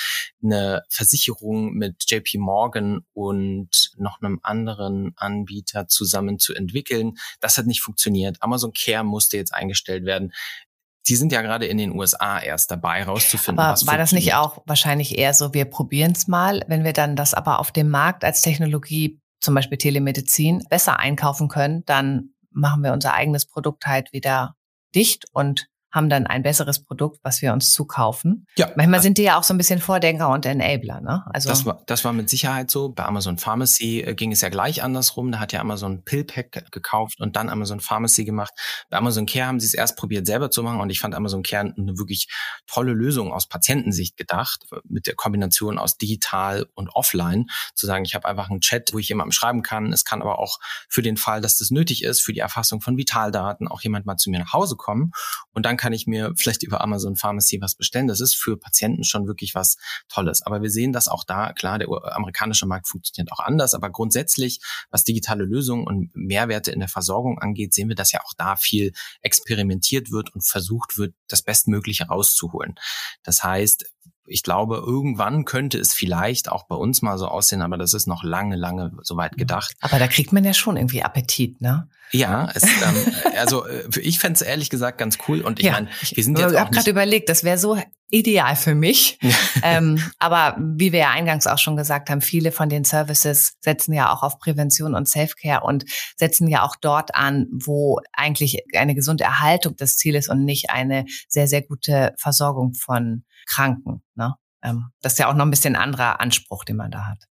eine Versicherung mit JP Morgan und noch einem anderen Anbieter zusammen zu entwickeln. Das hat nicht funktioniert. Amazon Care musste jetzt eingestellt werden. Die sind ja gerade in den USA erst dabei, rauszufinden. Aber war das nicht auch wahrscheinlich eher so, wir probieren es mal, wenn wir dann das aber auf dem Markt als Technologie, zum Beispiel Telemedizin, besser einkaufen können, dann machen wir unser eigenes Produkt halt wieder dicht und haben dann ein besseres Produkt, was wir uns zukaufen. Ja. Manchmal sind die ja auch so ein bisschen Vordenker und Enabler, ne? Also das war, das war mit Sicherheit so. Bei Amazon Pharmacy äh, ging es ja gleich andersrum. Da hat ja Amazon Pillpack gekauft und dann Amazon Pharmacy gemacht. Bei Amazon Care haben sie es erst probiert selber zu machen und ich fand Amazon Care eine wirklich tolle Lösung aus Patientensicht gedacht, mit der Kombination aus digital und offline. Zu sagen, ich habe einfach einen Chat, wo ich jemandem schreiben kann. Es kann aber auch für den Fall, dass das nötig ist, für die Erfassung von Vitaldaten auch jemand mal zu mir nach Hause kommen und dann kann ich mir vielleicht über Amazon Pharmacy was bestellen. Das ist für Patienten schon wirklich was Tolles. Aber wir sehen, dass auch da, klar, der amerikanische Markt funktioniert auch anders, aber grundsätzlich, was digitale Lösungen und Mehrwerte in der Versorgung angeht, sehen wir, dass ja auch da viel experimentiert wird und versucht wird, das Bestmögliche rauszuholen. Das heißt, ich glaube, irgendwann könnte es vielleicht auch bei uns mal so aussehen, aber das ist noch lange, lange so weit gedacht. Aber da kriegt man ja schon irgendwie Appetit, ne? Ja, es, ähm, also äh, ich fände es ehrlich gesagt ganz cool und ich ja, meine, wir sind jetzt Ich habe gerade überlegt, das wäre so ideal für mich. ähm, aber wie wir ja eingangs auch schon gesagt haben, viele von den Services setzen ja auch auf Prävention und Selfcare und setzen ja auch dort an, wo eigentlich eine gesunde Erhaltung das Ziel ist und nicht eine sehr, sehr gute Versorgung von Kranken. Ne? Ähm, das ist ja auch noch ein bisschen anderer Anspruch, den man da hat.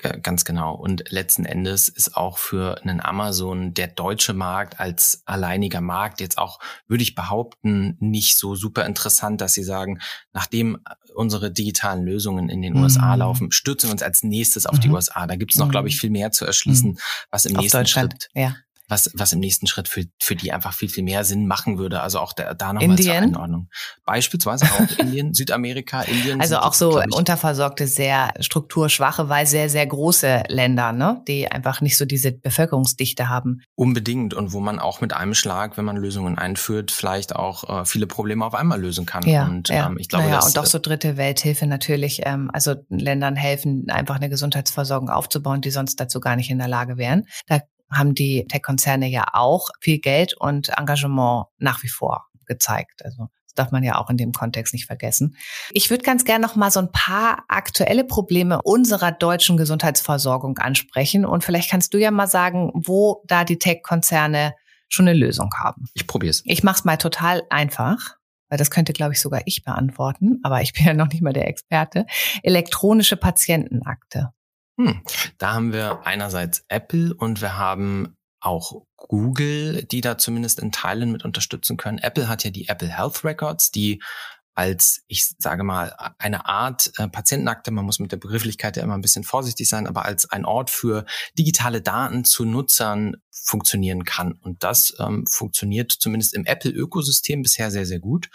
Ganz genau. Und letzten Endes ist auch für einen Amazon der deutsche Markt als alleiniger Markt jetzt auch, würde ich behaupten, nicht so super interessant, dass sie sagen, nachdem unsere digitalen Lösungen in den mhm. USA laufen, stürzen wir uns als nächstes auf mhm. die USA. Da gibt es noch, mhm. glaube ich, viel mehr zu erschließen, mhm. was im auf nächsten Schritt ja was, was im nächsten Schritt für, für die einfach viel, viel mehr Sinn machen würde. Also auch da, da nochmal zur Einordnung. Beispielsweise auch Indien, Südamerika, Indien. Also auch so unterversorgte, sehr strukturschwache, weil sehr, sehr große Länder, ne, die einfach nicht so diese Bevölkerungsdichte haben. Unbedingt. Und wo man auch mit einem Schlag, wenn man Lösungen einführt, vielleicht auch äh, viele Probleme auf einmal lösen kann. Ja, und ja. Ähm, ich glaube, naja, und auch so dritte Welthilfe natürlich, ähm, also Ländern helfen, einfach eine Gesundheitsversorgung aufzubauen, die sonst dazu gar nicht in der Lage wären. Da haben die Tech-Konzerne ja auch viel Geld und Engagement nach wie vor gezeigt. Also das darf man ja auch in dem Kontext nicht vergessen. Ich würde ganz gerne noch mal so ein paar aktuelle Probleme unserer deutschen Gesundheitsversorgung ansprechen und vielleicht kannst du ja mal sagen, wo da die Tech-Konzerne schon eine Lösung haben. Ich probiere es. Ich mache es mal total einfach weil das könnte, glaube ich, sogar ich beantworten, aber ich bin ja noch nicht mal der Experte. Elektronische Patientenakte. Hm. Da haben wir einerseits Apple und wir haben auch Google, die da zumindest in Teilen mit unterstützen können. Apple hat ja die Apple Health Records, die als, ich sage mal, eine Art äh, Patientenakte, man muss mit der Begrifflichkeit ja immer ein bisschen vorsichtig sein, aber als ein Ort für digitale Daten zu Nutzern funktionieren kann. Und das ähm, funktioniert zumindest im Apple-Ökosystem bisher sehr, sehr gut.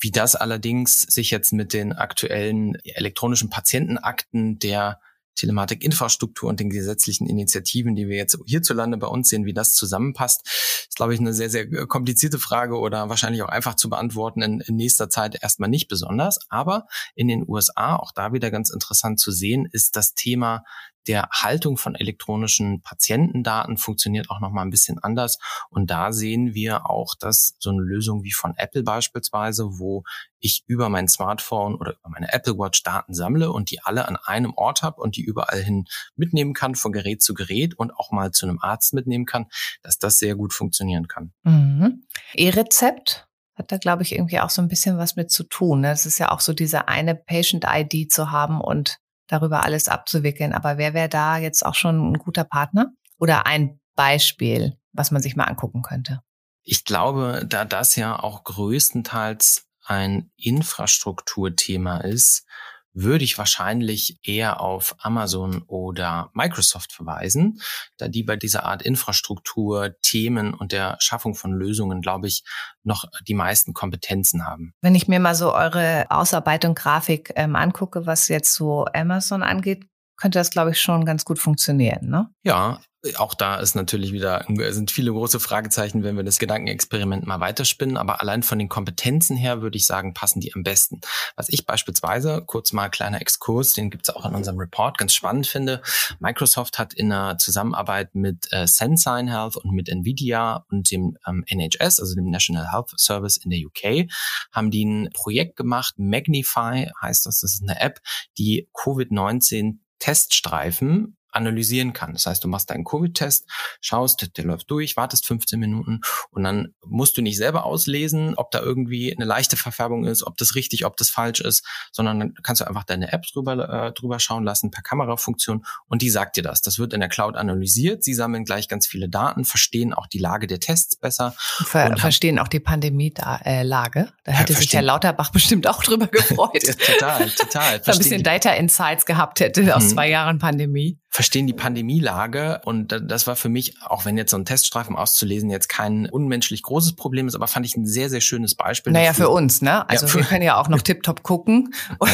Wie das allerdings sich jetzt mit den aktuellen elektronischen Patientenakten der Telematikinfrastruktur und den gesetzlichen Initiativen, die wir jetzt hierzulande bei uns sehen, wie das zusammenpasst, ist, glaube ich, eine sehr, sehr komplizierte Frage oder wahrscheinlich auch einfach zu beantworten in, in nächster Zeit erstmal nicht besonders. Aber in den USA, auch da wieder ganz interessant zu sehen, ist das Thema der Haltung von elektronischen Patientendaten funktioniert auch noch mal ein bisschen anders. Und da sehen wir auch, dass so eine Lösung wie von Apple beispielsweise, wo ich über mein Smartphone oder über meine Apple Watch Daten sammle und die alle an einem Ort habe und die überall hin mitnehmen kann, von Gerät zu Gerät und auch mal zu einem Arzt mitnehmen kann, dass das sehr gut funktionieren kann. Mhm. E-Rezept? hat da, glaube ich, irgendwie auch so ein bisschen was mit zu tun. Es ist ja auch so diese eine Patient-ID zu haben und darüber alles abzuwickeln. Aber wer wäre da jetzt auch schon ein guter Partner? Oder ein Beispiel, was man sich mal angucken könnte? Ich glaube, da das ja auch größtenteils ein Infrastrukturthema ist, würde ich wahrscheinlich eher auf Amazon oder Microsoft verweisen, da die bei dieser Art Infrastruktur, Themen und der Schaffung von Lösungen, glaube ich, noch die meisten Kompetenzen haben. Wenn ich mir mal so eure Ausarbeitung, Grafik ähm, angucke, was jetzt so Amazon angeht, könnte das, glaube ich, schon ganz gut funktionieren, ne? Ja, auch da ist natürlich wieder, sind viele große Fragezeichen, wenn wir das Gedankenexperiment mal weiterspinnen. Aber allein von den Kompetenzen her würde ich sagen, passen die am besten. Was ich beispielsweise, kurz mal kleiner Exkurs, den gibt es auch in unserem Report, ganz spannend finde. Microsoft hat in einer Zusammenarbeit mit äh, Sensign Health und mit Nvidia und dem ähm, NHS, also dem National Health Service in der UK, haben die ein Projekt gemacht. Magnify heißt das, das ist eine App, die Covid-19 Teststreifen analysieren kann. Das heißt, du machst deinen Covid-Test, schaust, der läuft durch, wartest 15 Minuten und dann musst du nicht selber auslesen, ob da irgendwie eine leichte Verfärbung ist, ob das richtig, ob das falsch ist, sondern dann kannst du einfach deine App drüber, äh, drüber schauen lassen per Kamerafunktion und die sagt dir das. Das wird in der Cloud analysiert. Sie sammeln gleich ganz viele Daten, verstehen auch die Lage der Tests besser. Ver verstehen auch die Pandemie-Lage. Da hätte ja, sich Herr Lauterbach bestimmt auch drüber gefreut. total, total. ein bisschen Data Insights gehabt hätte aus mhm. zwei Jahren Pandemie. Verstehen die Pandemielage und das war für mich, auch wenn jetzt so ein Teststreifen auszulesen jetzt kein unmenschlich großes Problem ist, aber fand ich ein sehr, sehr schönes Beispiel. Naja, dafür. für uns, ne? Also ja, wir können ja auch noch tiptop gucken. ja.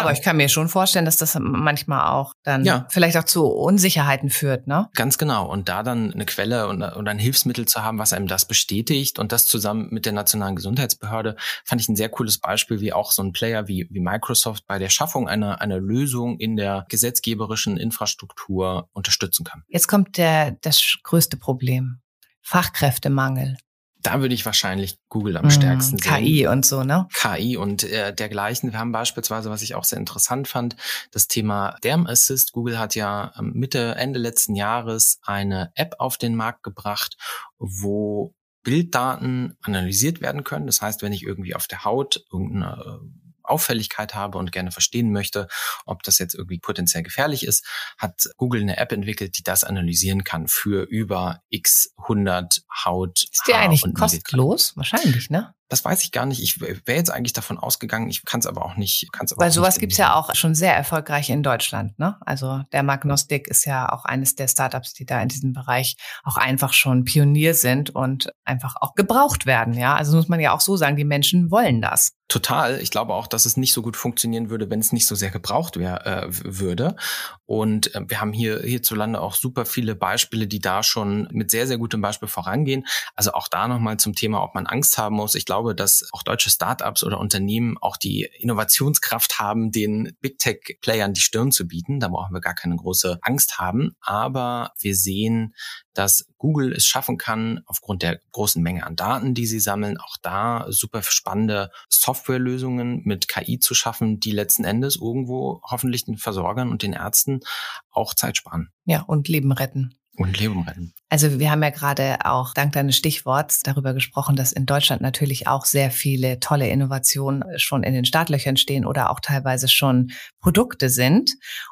Aber ich kann mir schon vorstellen, dass das manchmal auch dann ja. vielleicht auch zu Unsicherheiten führt, ne? Ganz genau. Und da dann eine Quelle und, und ein Hilfsmittel zu haben, was einem das bestätigt und das zusammen mit der nationalen Gesundheitsbehörde, fand ich ein sehr cooles Beispiel, wie auch so ein Player wie, wie Microsoft bei der Schaffung einer, einer Lösung in der gesetzgeberischen Infrastruktur unterstützen kann. Jetzt kommt der, das größte Problem. Fachkräftemangel. Da würde ich wahrscheinlich Google am stärksten sehen. KI und so, ne? KI und äh, dergleichen. Wir haben beispielsweise, was ich auch sehr interessant fand, das Thema Derm Assist. Google hat ja ähm, Mitte, Ende letzten Jahres eine App auf den Markt gebracht, wo Bilddaten analysiert werden können. Das heißt, wenn ich irgendwie auf der Haut irgendeine äh, Auffälligkeit habe und gerne verstehen möchte, ob das jetzt irgendwie potenziell gefährlich ist, hat Google eine App entwickelt, die das analysieren kann für über x 100 Haut. Ist die eigentlich kostenlos? Wahrscheinlich, ne? Das weiß ich gar nicht. Ich wäre jetzt eigentlich davon ausgegangen. Ich kann es aber auch nicht. Kann's aber Weil sowas gibt's ja auch schon sehr erfolgreich in Deutschland. Ne? Also der Magnostik ist ja auch eines der Startups, die da in diesem Bereich auch einfach schon Pionier sind und einfach auch gebraucht werden. Ja, also muss man ja auch so sagen, die Menschen wollen das. Total. Ich glaube auch, dass es nicht so gut funktionieren würde, wenn es nicht so sehr gebraucht wär, äh, würde. Und äh, wir haben hier hierzulande auch super viele Beispiele, die da schon mit sehr, sehr gutem Beispiel vorangehen. Also auch da nochmal zum Thema, ob man Angst haben muss. Ich glaube, dass auch deutsche Startups oder Unternehmen auch die Innovationskraft haben, den Big Tech-Playern die Stirn zu bieten. Da brauchen wir gar keine große Angst haben. Aber wir sehen, dass Google es schaffen kann, aufgrund der großen Menge an Daten, die sie sammeln, auch da super spannende Softwarelösungen mit KI zu schaffen, die letzten Endes irgendwo hoffentlich den Versorgern und den Ärzten auch Zeit sparen. Ja, und Leben retten. Und Leben retten. Also wir haben ja gerade auch dank deines Stichworts darüber gesprochen, dass in Deutschland natürlich auch sehr viele tolle Innovationen schon in den Startlöchern stehen oder auch teilweise schon Produkte sind.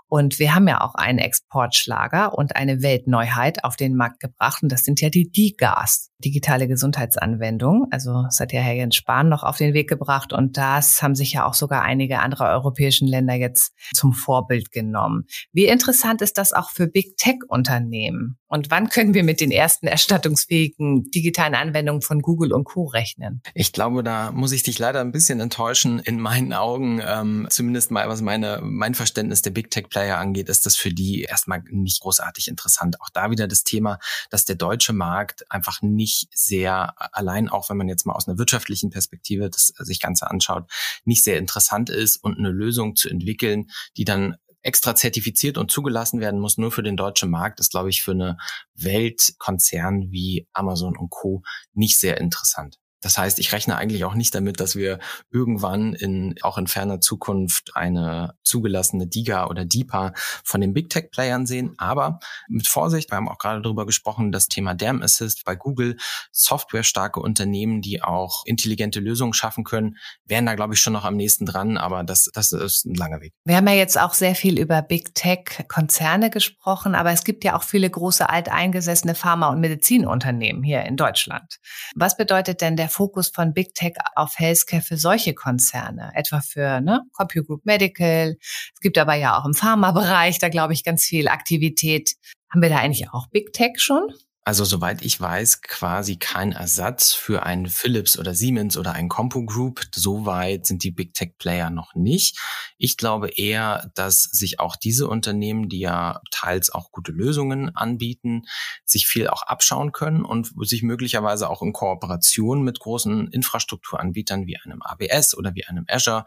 Und wir haben ja auch einen Exportschlager und eine Weltneuheit auf den Markt gebracht. Und das sind ja die DIGAs, digitale Gesundheitsanwendung. Also das hat ja Herr Jens Spahn noch auf den Weg gebracht. Und das haben sich ja auch sogar einige andere europäischen Länder jetzt zum Vorbild genommen. Wie interessant ist das auch für Big Tech Unternehmen? Und wann können wir mit den ersten erstattungsfähigen digitalen Anwendungen von Google und Co. rechnen? Ich glaube, da muss ich dich leider ein bisschen enttäuschen. In meinen Augen, ähm, zumindest mal was meine, mein Verständnis der Big Tech Player angeht, ist das für die erstmal nicht großartig interessant. Auch da wieder das Thema, dass der deutsche Markt einfach nicht sehr, allein auch wenn man jetzt mal aus einer wirtschaftlichen Perspektive das sich Ganze anschaut, nicht sehr interessant ist und eine Lösung zu entwickeln, die dann extra zertifiziert und zugelassen werden muss, nur für den deutschen Markt, ist, glaube ich, für eine Weltkonzern wie Amazon und Co. nicht sehr interessant. Das heißt, ich rechne eigentlich auch nicht damit, dass wir irgendwann in, auch in ferner Zukunft eine zugelassene DIGA oder DIPA von den Big Tech Playern sehen. Aber mit Vorsicht, wir haben auch gerade darüber gesprochen, das Thema Dam Assist bei Google, softwarestarke Unternehmen, die auch intelligente Lösungen schaffen können, wären da, glaube ich, schon noch am nächsten dran. Aber das, das ist ein langer Weg. Wir haben ja jetzt auch sehr viel über Big Tech Konzerne gesprochen, aber es gibt ja auch viele große alteingesessene Pharma- und Medizinunternehmen hier in Deutschland. Was bedeutet denn der Fokus von Big Tech auf Healthcare für solche Konzerne, etwa für ne, Compute Group Medical. Es gibt aber ja auch im Pharmabereich da, glaube ich, ganz viel Aktivität. Haben wir da eigentlich auch Big Tech schon? Also soweit ich weiß, quasi kein Ersatz für einen Philips oder Siemens oder einen Compo Group. Soweit sind die Big Tech Player noch nicht. Ich glaube eher, dass sich auch diese Unternehmen, die ja teils auch gute Lösungen anbieten, sich viel auch abschauen können und sich möglicherweise auch in Kooperation mit großen Infrastrukturanbietern wie einem AWS oder wie einem Azure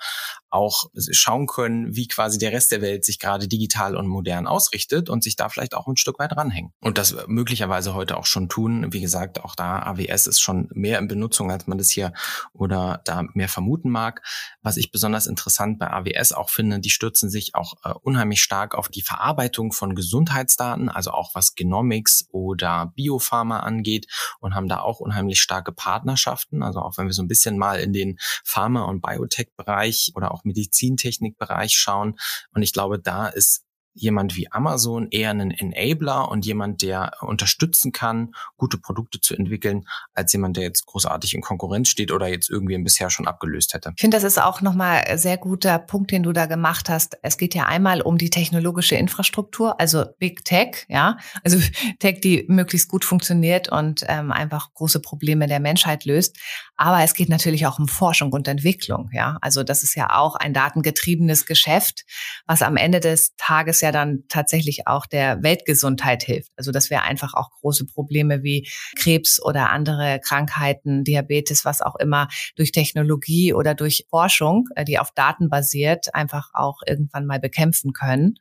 auch schauen können, wie quasi der Rest der Welt sich gerade digital und modern ausrichtet und sich da vielleicht auch ein Stück weit ranhängen. Und das möglicherweise heute auch schon tun. Wie gesagt, auch da AWS ist schon mehr in Benutzung, als man das hier oder da mehr vermuten mag. Was ich besonders interessant bei AWS auch finde, die stürzen sich auch äh, unheimlich stark auf die Verarbeitung von Gesundheitsdaten, also auch was Genomics oder Biopharma angeht und haben da auch unheimlich starke Partnerschaften. Also auch wenn wir so ein bisschen mal in den Pharma- und Biotech-Bereich oder auch Medizintechnik-Bereich schauen. Und ich glaube, da ist jemand wie Amazon eher ein Enabler und jemand, der unterstützen kann, gute Produkte zu entwickeln, als jemand, der jetzt großartig in Konkurrenz steht oder jetzt irgendwie bisher schon abgelöst hätte. Ich finde, das ist auch nochmal ein sehr guter Punkt, den du da gemacht hast. Es geht ja einmal um die technologische Infrastruktur, also Big Tech, ja, also Tech, die möglichst gut funktioniert und ähm, einfach große Probleme der Menschheit löst. Aber es geht natürlich auch um Forschung und Entwicklung, ja. Also das ist ja auch ein datengetriebenes Geschäft, was am Ende des Tages ja dann tatsächlich auch der Weltgesundheit hilft. Also dass wir einfach auch große Probleme wie Krebs oder andere Krankheiten, Diabetes, was auch immer, durch Technologie oder durch Forschung, äh, die auf Daten basiert, einfach auch irgendwann mal bekämpfen können.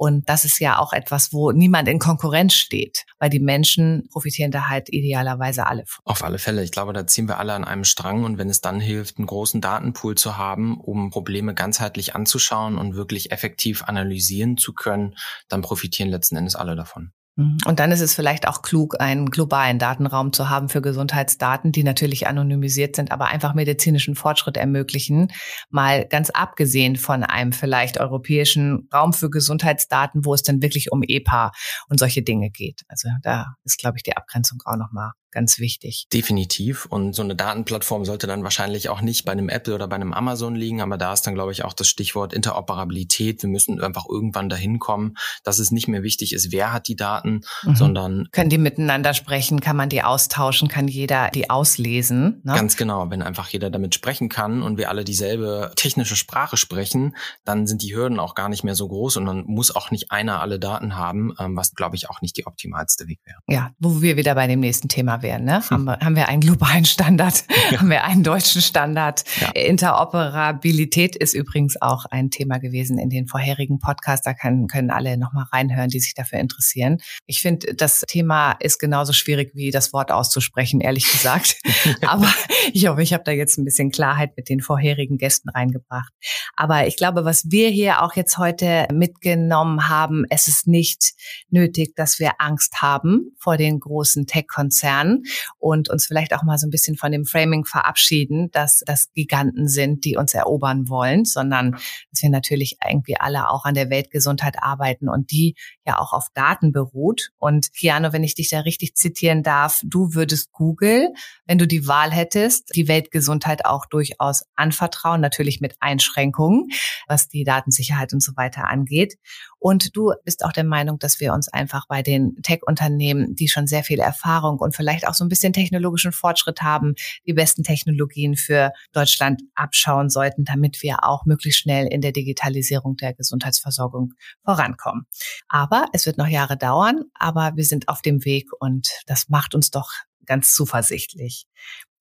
Und das ist ja auch etwas, wo niemand in Konkurrenz steht, weil die Menschen profitieren da halt idealerweise alle. Auf alle Fälle. Ich glaube, da ziehen wir alle an einem Strang. Und wenn es dann hilft, einen großen Datenpool zu haben, um Probleme ganzheitlich anzuschauen und wirklich effektiv analysieren zu können, dann profitieren letzten Endes alle davon. Mhm. Und dann ist es vielleicht auch klug, einen globalen Datenraum zu haben für Gesundheitsdaten, die natürlich anonymisiert sind, aber einfach medizinischen Fortschritt ermöglichen. Mal ganz abgesehen von einem vielleicht europäischen Raum für Gesundheitsdaten, wo es dann wirklich um EPA und solche Dinge geht. Also da ist, glaube ich, die Abgrenzung auch nochmal ganz wichtig. Definitiv. Und so eine Datenplattform sollte dann wahrscheinlich auch nicht bei einem Apple oder bei einem Amazon liegen, aber da ist dann, glaube ich, auch das Stichwort Interoperabilität. Wir müssen einfach irgendwann dahin kommen, dass es nicht mehr wichtig ist, wer hat die Daten, mhm. sondern können die miteinander sprechen, kann man die austauschen, kann jeder die auslesen. Ne? Ganz genau. Wenn einfach jeder damit sprechen kann und wir alle dieselbe technische Sprache sprechen, dann sind die Hürden auch gar nicht mehr so groß und dann muss auch nicht einer alle Daten haben, ähm, was, glaube ich, auch nicht die optimalste Weg wäre. Ja, wo wir wieder bei dem nächsten Thema wären. Ne? Hm. Haben, wir, haben wir einen globalen Standard, ja. haben wir einen deutschen Standard. Ja. Interoperabilität ist übrigens auch ein Thema gewesen in den vorherigen Podcasts. Da können, können alle nochmal reinhören, die sich dafür interessieren. Ich finde, das Thema ist genauso schwierig wie das Wort auszusprechen, ehrlich gesagt. Aber ich hoffe, ich habe da jetzt ein bisschen Klarheit mit den vorherigen Gästen reingebracht. Aber ich glaube, was wir hier auch jetzt heute mitgenommen haben, es ist nicht nötig, dass wir Angst haben vor den großen Tech-Konzernen und uns vielleicht auch mal so ein bisschen von dem Framing verabschieden, dass das Giganten sind, die uns erobern wollen, sondern dass wir natürlich irgendwie alle auch an der Weltgesundheit arbeiten und die ja auch auf Daten beruht. Und Kiano, wenn ich dich da richtig zitieren darf, du würdest Google, wenn du die Wahl hättest, die Weltgesundheit auch durchaus anvertrauen, natürlich mit Einschränkungen, was die Datensicherheit und so weiter angeht. Und du bist auch der Meinung, dass wir uns einfach bei den Tech-Unternehmen, die schon sehr viel Erfahrung und vielleicht auch so ein bisschen technologischen Fortschritt haben, die besten Technologien für Deutschland abschauen sollten, damit wir auch möglichst schnell in der Digitalisierung der Gesundheitsversorgung vorankommen. Aber es wird noch Jahre dauern, aber wir sind auf dem Weg und das macht uns doch ganz zuversichtlich.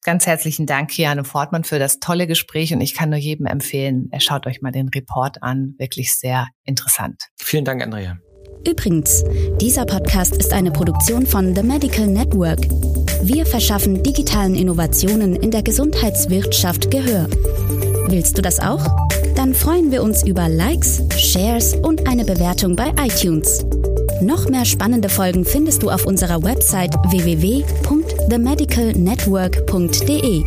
Ganz herzlichen Dank, Kiane Fortmann, für das tolle Gespräch und ich kann nur jedem empfehlen, schaut euch mal den Report an. Wirklich sehr interessant. Vielen Dank, Andrea. Übrigens, dieser Podcast ist eine Produktion von The Medical Network. Wir verschaffen digitalen Innovationen in der Gesundheitswirtschaft Gehör. Willst du das auch? Dann freuen wir uns über Likes, Shares und eine Bewertung bei iTunes. Noch mehr spannende Folgen findest du auf unserer Website www.themedicalnetwork.de.